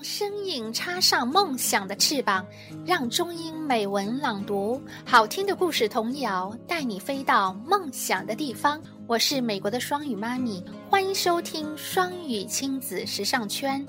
让声音插上梦想的翅膀，让中英美文朗读好听的故事童谣带你飞到梦想的地方。我是美国的双语妈咪，欢迎收听双语亲子时尚圈。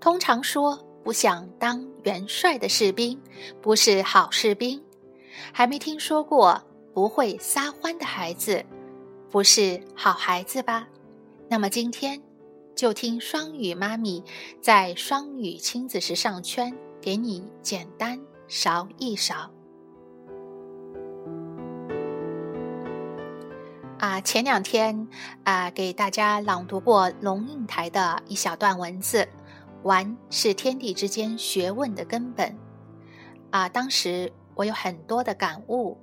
通常说，不想当元帅的士兵，不是好士兵。还没听说过不会撒欢的孩子，不是好孩子吧？那么今天就听双语妈咪在双语亲子时尚圈给你简单勺一勺。啊，前两天啊，给大家朗读过龙应台的一小段文字。玩是天地之间学问的根本，啊，当时我有很多的感悟，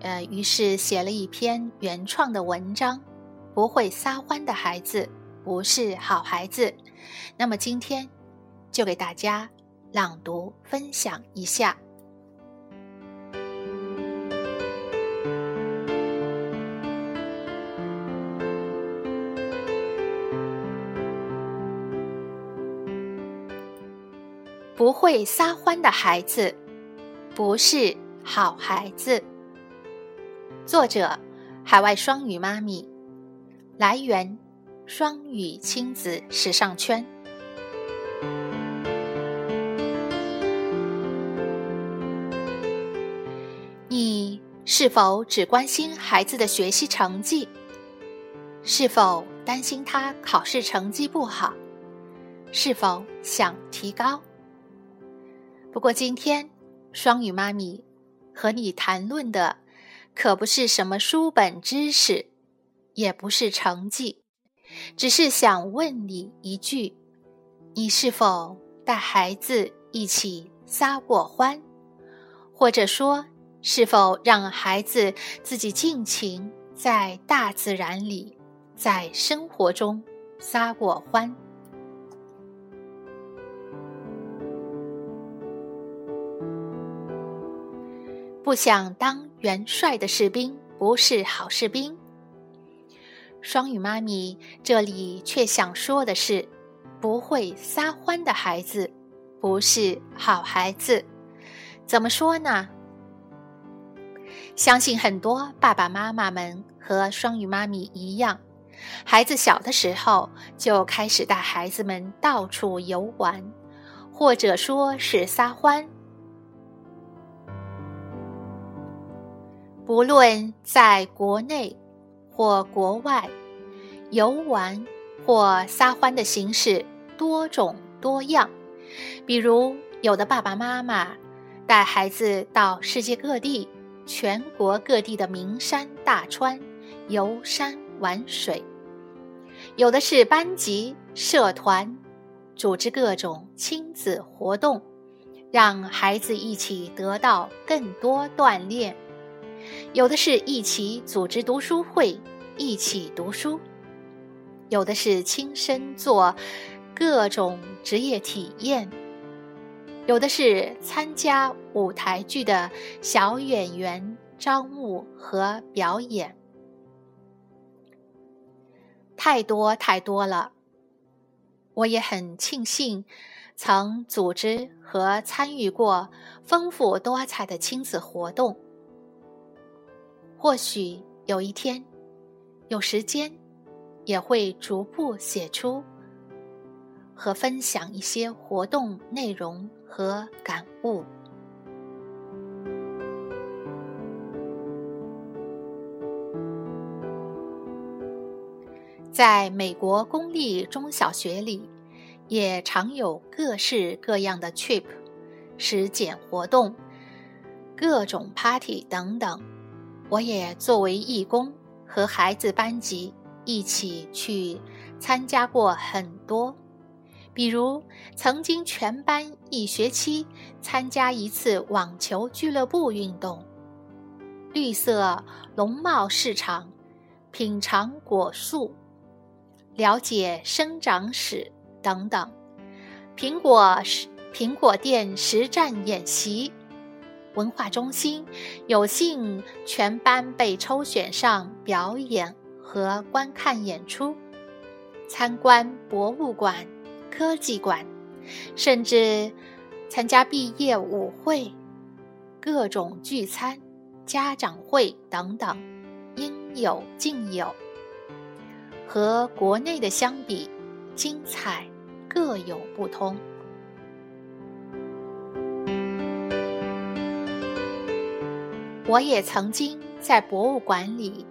呃，于是写了一篇原创的文章。不会撒欢的孩子不是好孩子。那么今天就给大家朗读分享一下。不会撒欢的孩子，不是好孩子。作者：海外双语妈咪。来源：双语亲子时尚圈。你是否只关心孩子的学习成绩？是否担心他考试成绩不好？是否想提高？不过今天，双语妈咪和你谈论的可不是什么书本知识，也不是成绩，只是想问你一句：你是否带孩子一起撒过欢？或者说，是否让孩子自己尽情在大自然里，在生活中撒过欢？不想当元帅的士兵不是好士兵。双语妈咪这里却想说的是，不会撒欢的孩子不是好孩子。怎么说呢？相信很多爸爸妈妈们和双语妈咪一样，孩子小的时候就开始带孩子们到处游玩，或者说是撒欢。无论在国内或国外，游玩或撒欢的形式多种多样。比如，有的爸爸妈妈带孩子到世界各地、全国各地的名山大川游山玩水；有的是班级、社团组织各种亲子活动，让孩子一起得到更多锻炼。有的是一起组织读书会，一起读书；有的是亲身做各种职业体验；有的是参加舞台剧的小演员招募和表演。太多太多了，我也很庆幸曾组织和参与过丰富多彩的亲子活动。或许有一天，有时间，也会逐步写出和分享一些活动内容和感悟。在美国公立中小学里，也常有各式各样的 trip、实践活动、各种 party 等等。我也作为义工，和孩子班级一起去参加过很多，比如曾经全班一学期参加一次网球俱乐部运动、绿色农贸市场、品尝果树、了解生长史等等，苹果苹果店实战演习。文化中心有幸全班被抽选上表演和观看演出，参观博物馆、科技馆，甚至参加毕业舞会、各种聚餐、家长会等等，应有尽有。和国内的相比，精彩各有不同。我也曾经在博物馆里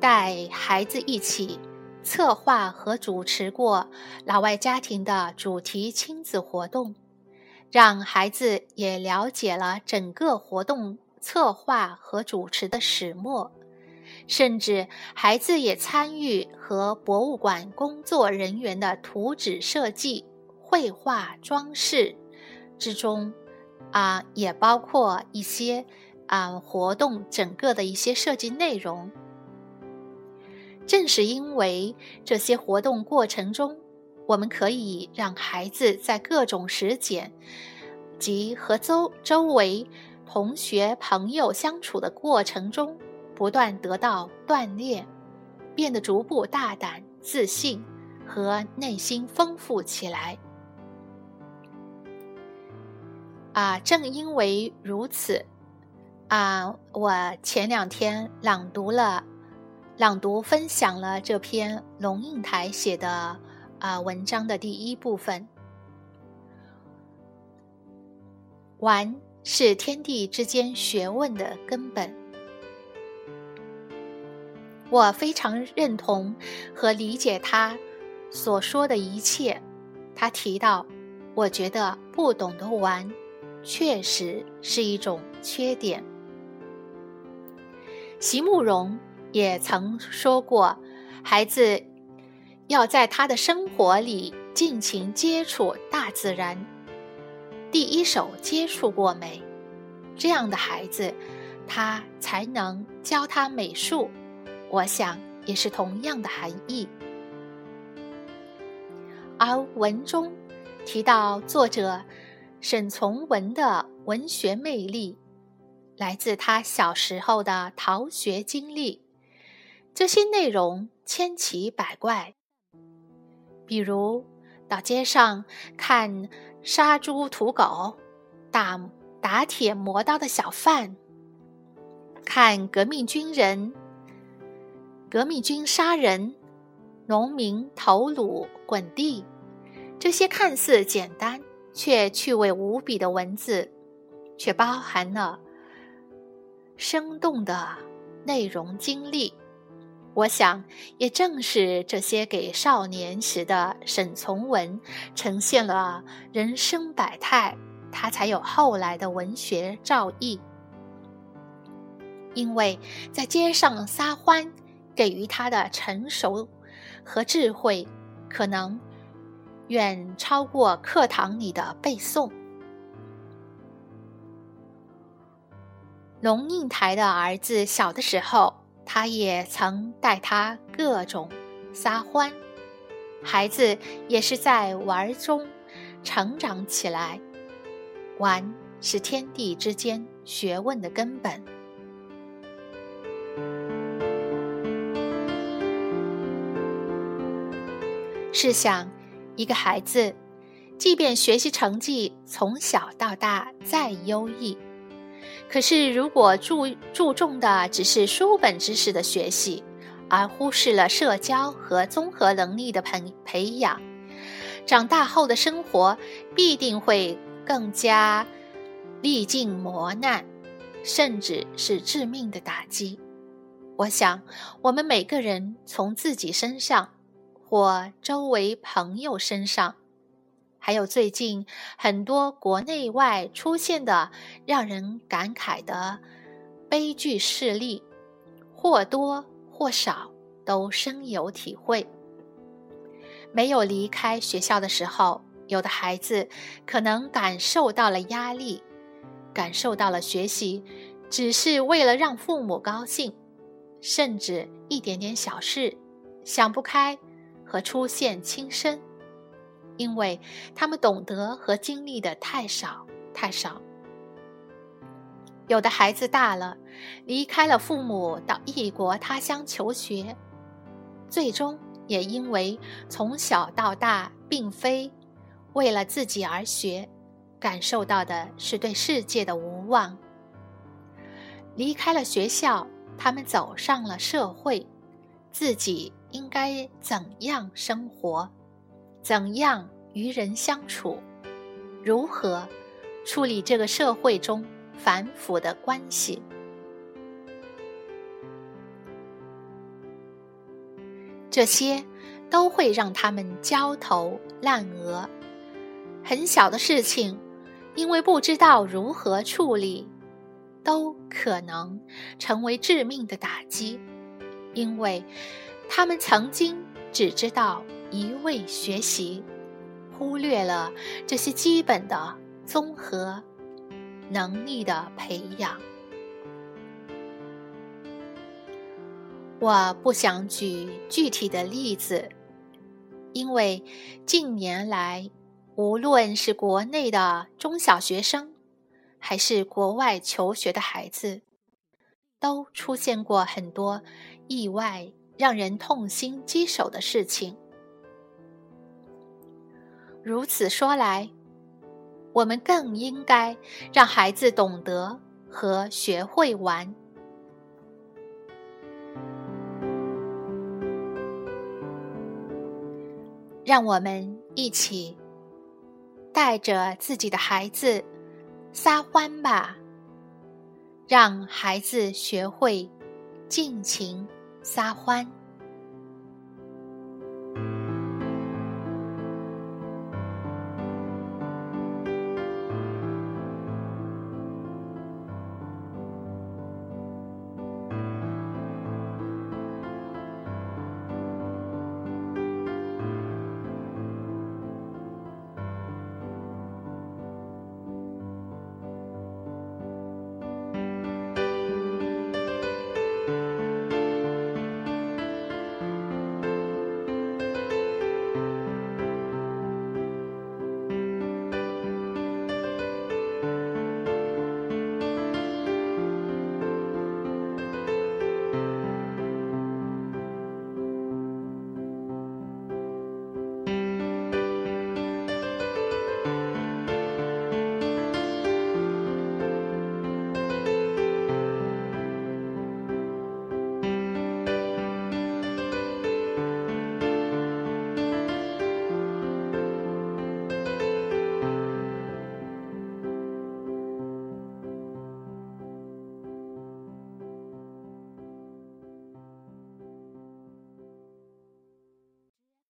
带孩子一起策划和主持过老外家庭的主题亲子活动，让孩子也了解了整个活动策划和主持的始末，甚至孩子也参与和博物馆工作人员的图纸设计、绘画装饰之中，啊，也包括一些。啊，活动整个的一些设计内容，正是因为这些活动过程中，我们可以让孩子在各种实践及和周周围同学朋友相处的过程中，不断得到锻炼，变得逐步大胆、自信和内心丰富起来。啊，正因为如此。啊，我前两天朗读了，朗读分享了这篇龙应台写的啊文章的第一部分。玩是天地之间学问的根本，我非常认同和理解他所说的一切。他提到，我觉得不懂得玩，确实是一种缺点。席慕容也曾说过：“孩子要在他的生活里尽情接触大自然，第一手接触过美，这样的孩子，他才能教他美术。我想也是同样的含义。”而文中提到作者沈从文的文学魅力。来自他小时候的逃学经历，这些内容千奇百怪。比如到街上看杀猪屠狗、打打铁磨刀的小贩，看革命军人、革命军杀人、农民头颅滚地，这些看似简单却趣味无比的文字，却包含了。生动的内容经历，我想也正是这些给少年时的沈从文呈现了人生百态，他才有后来的文学造诣。因为在街上撒欢，给予他的成熟和智慧，可能远超过课堂里的背诵。龙应台的儿子小的时候，他也曾带他各种撒欢。孩子也是在玩中成长起来，玩是天地之间学问的根本。试想，一个孩子，即便学习成绩从小到大再优异，可是，如果注注重的只是书本知识的学习，而忽视了社交和综合能力的培培养，长大后的生活必定会更加历尽磨难，甚至是致命的打击。我想，我们每个人从自己身上或周围朋友身上。还有最近很多国内外出现的让人感慨的悲剧事例，或多或少都深有体会。没有离开学校的时候，有的孩子可能感受到了压力，感受到了学习只是为了让父母高兴，甚至一点点小事想不开和出现轻生。因为他们懂得和经历的太少太少。有的孩子大了，离开了父母到异国他乡求学，最终也因为从小到大并非为了自己而学，感受到的是对世界的无望。离开了学校，他们走上了社会，自己应该怎样生活，怎样与人相处，如何处理这个社会中。反腐的关系，这些都会让他们焦头烂额。很小的事情，因为不知道如何处理，都可能成为致命的打击。因为他们曾经只知道一味学习，忽略了这些基本的综合。能力的培养，我不想举具体的例子，因为近年来，无论是国内的中小学生，还是国外求学的孩子，都出现过很多意外、让人痛心疾首的事情。如此说来。我们更应该让孩子懂得和学会玩。让我们一起带着自己的孩子撒欢吧，让孩子学会尽情撒欢。